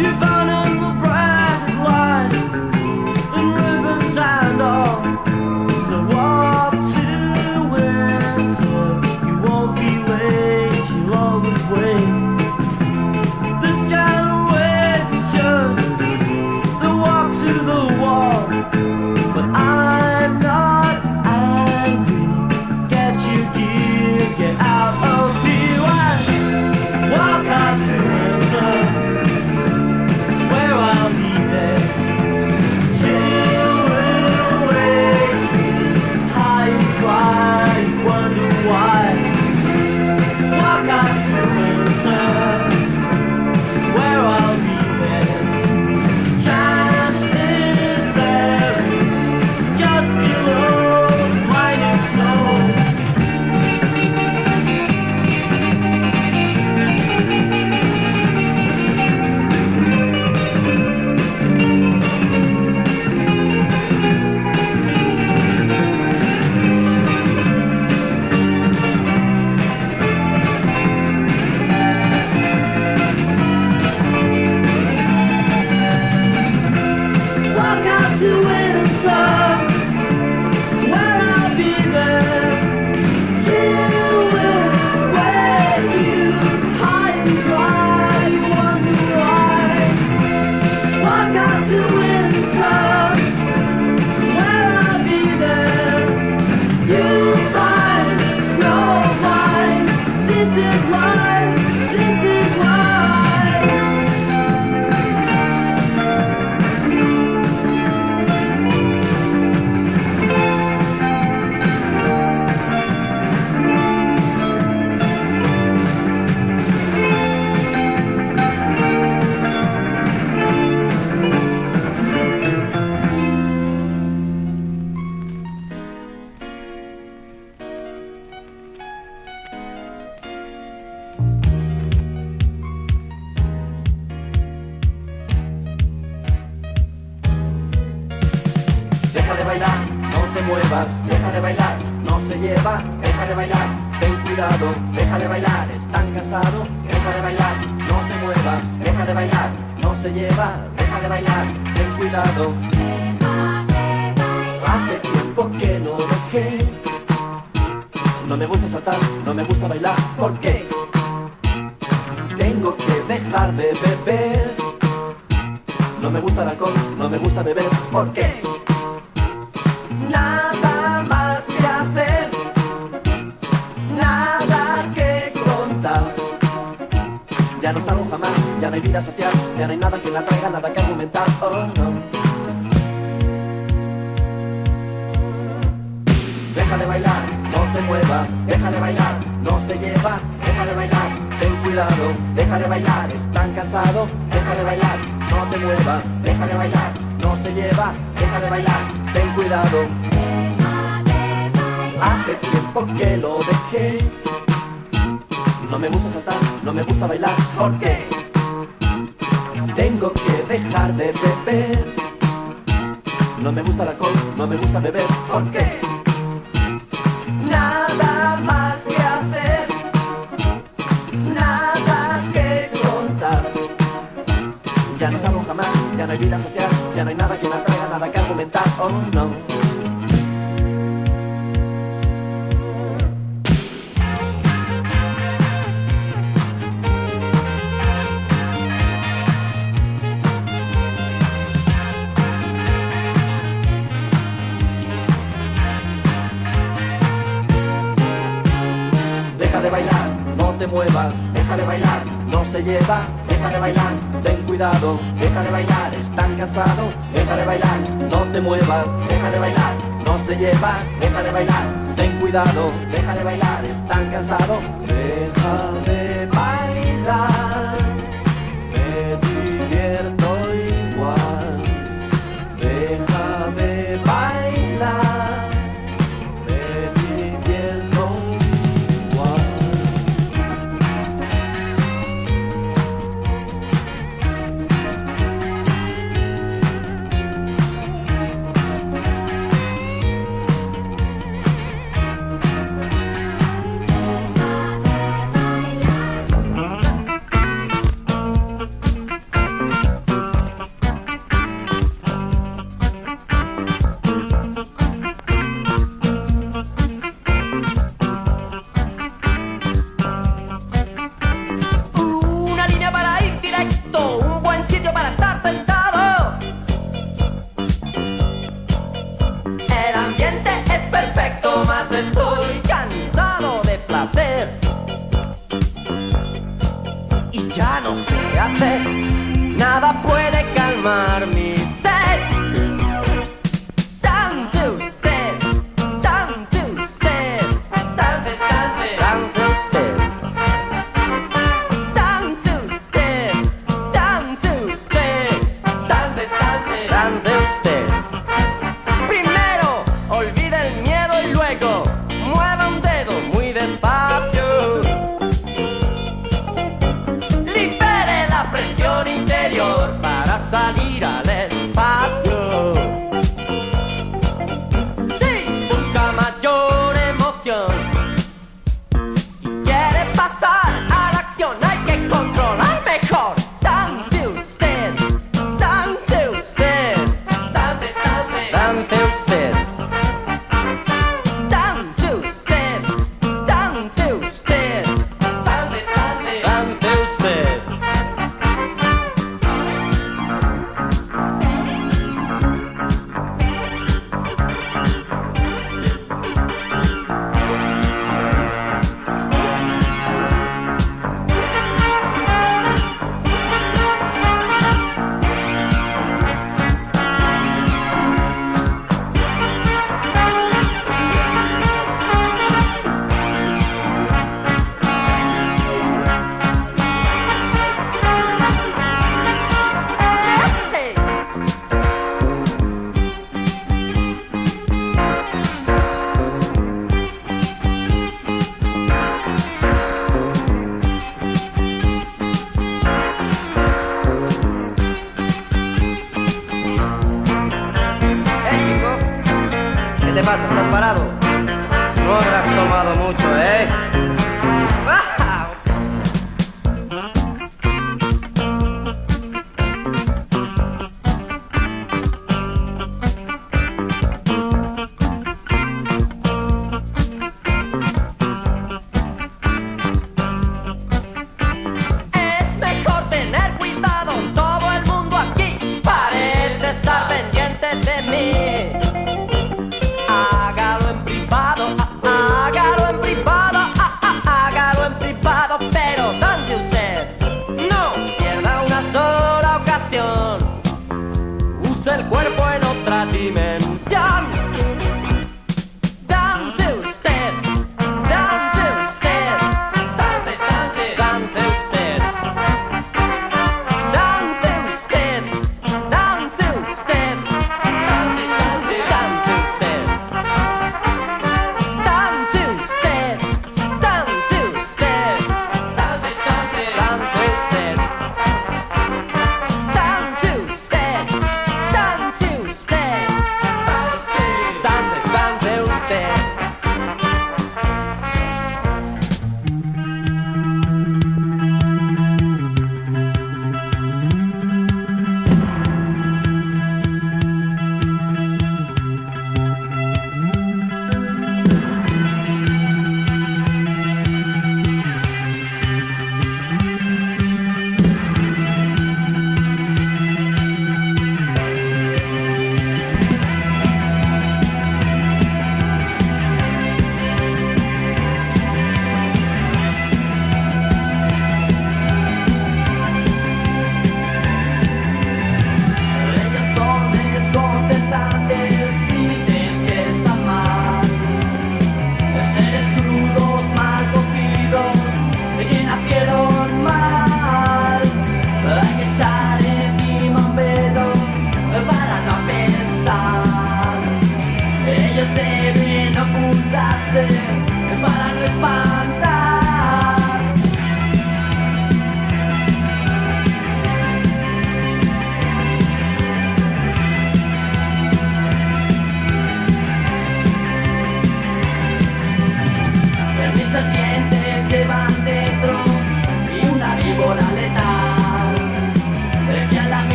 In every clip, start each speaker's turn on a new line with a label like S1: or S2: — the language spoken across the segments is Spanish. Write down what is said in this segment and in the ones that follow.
S1: You Ya no salgo jamás, ya no hay vida social, ya no hay nada que me atraiga, nada que argumentar, oh no. deja de bailar, están cansado, deja de bailar, no te muevas, deja de bailar, no se lleva, deja de bailar, ten cuidado, deja de bailar, están cansado, deja de bailar.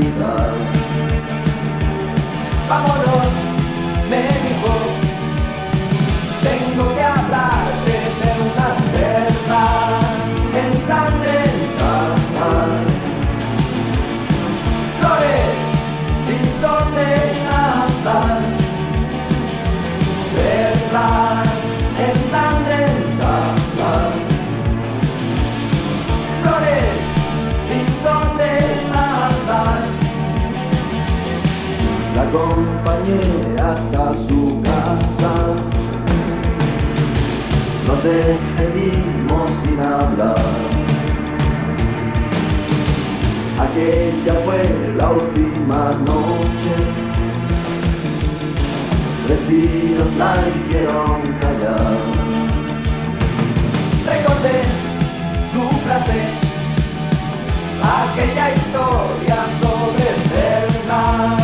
S1: gritar. Vámonos, me dijo. acompañé hasta su casa. Nos despedimos sin hablar. Aquella fue la última noche. Tres días la hicieron callar. Recordé su frase, aquella historia sobre verdad.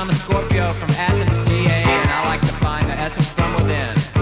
S2: I'm
S3: a
S4: Scorpio from Athens, GA, and I like to find the essence from within.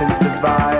S3: and
S5: survive.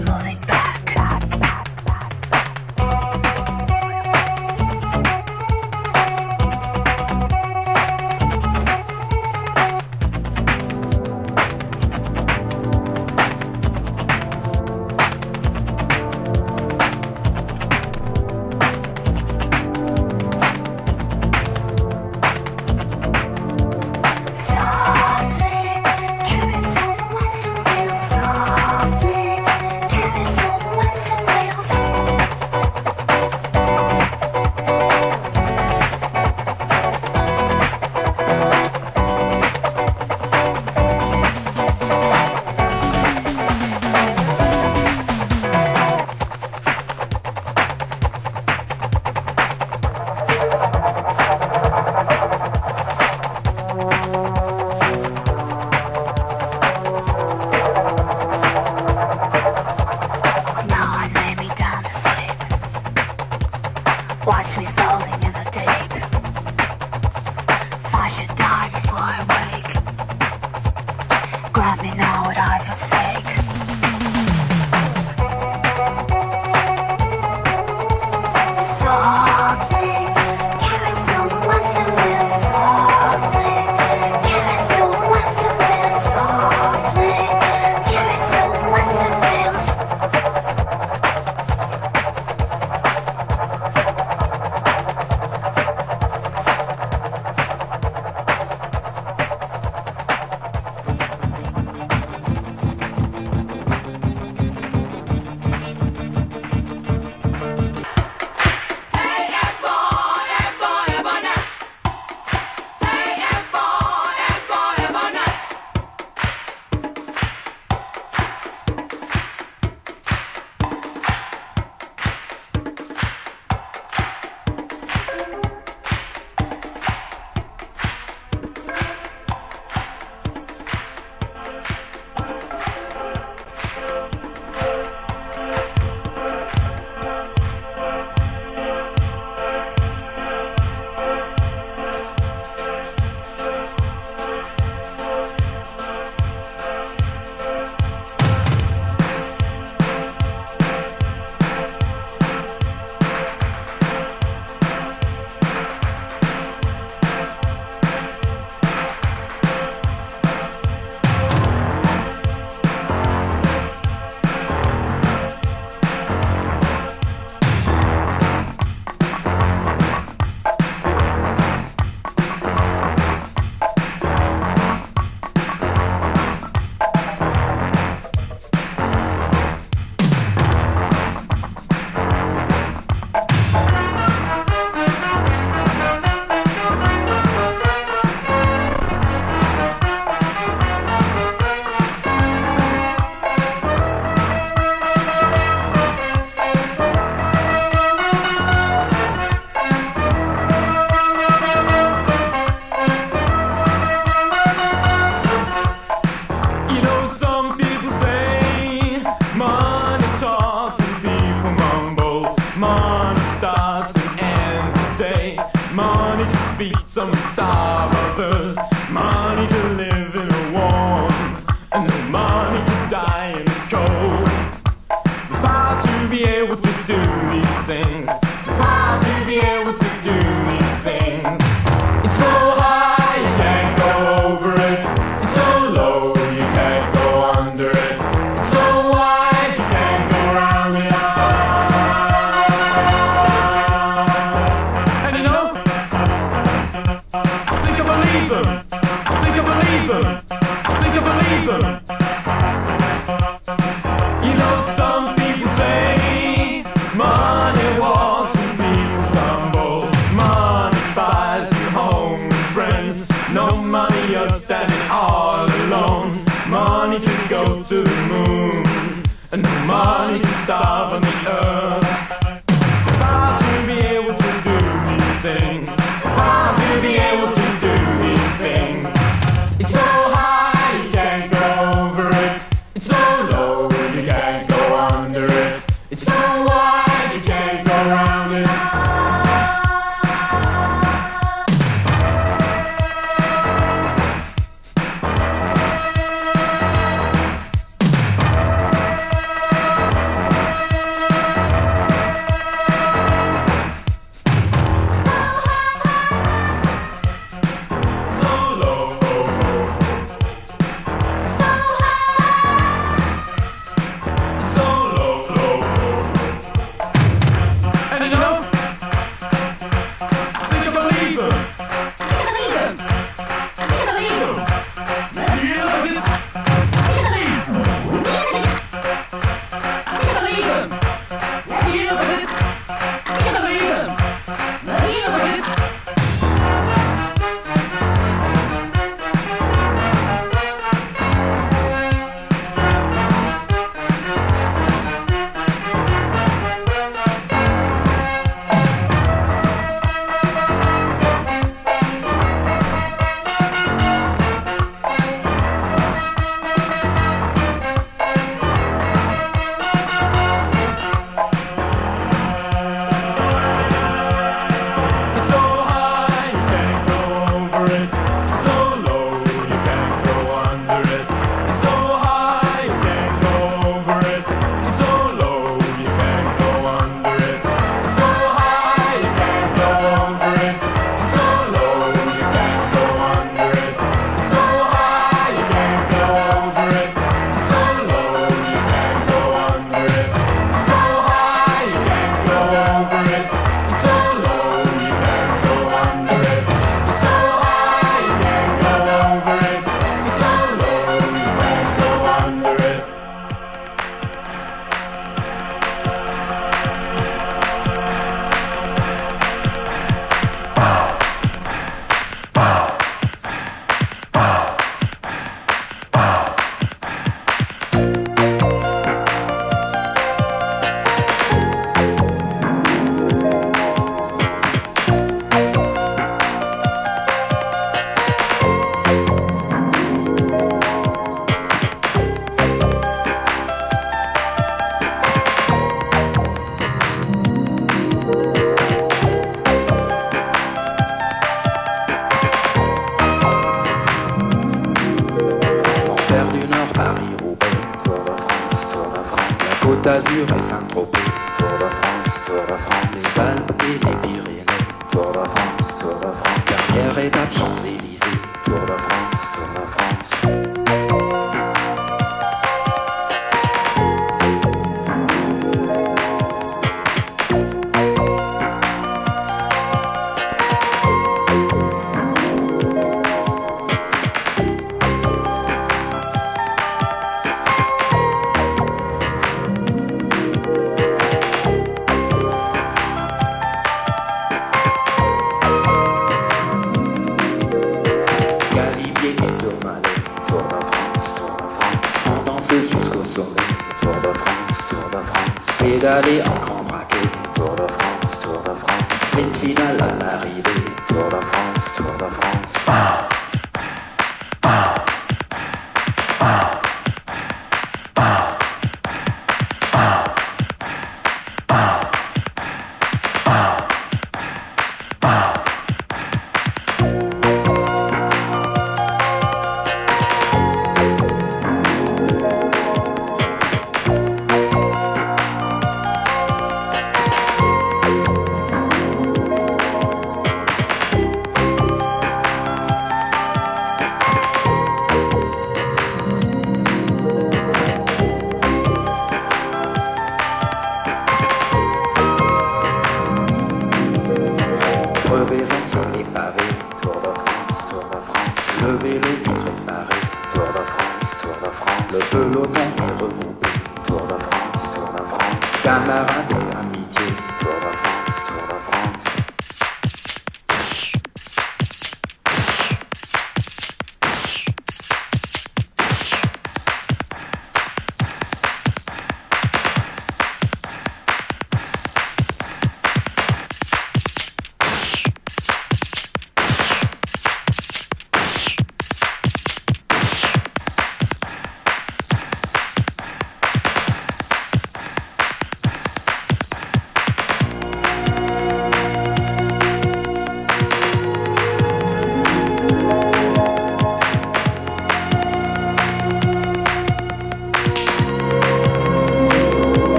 S5: not.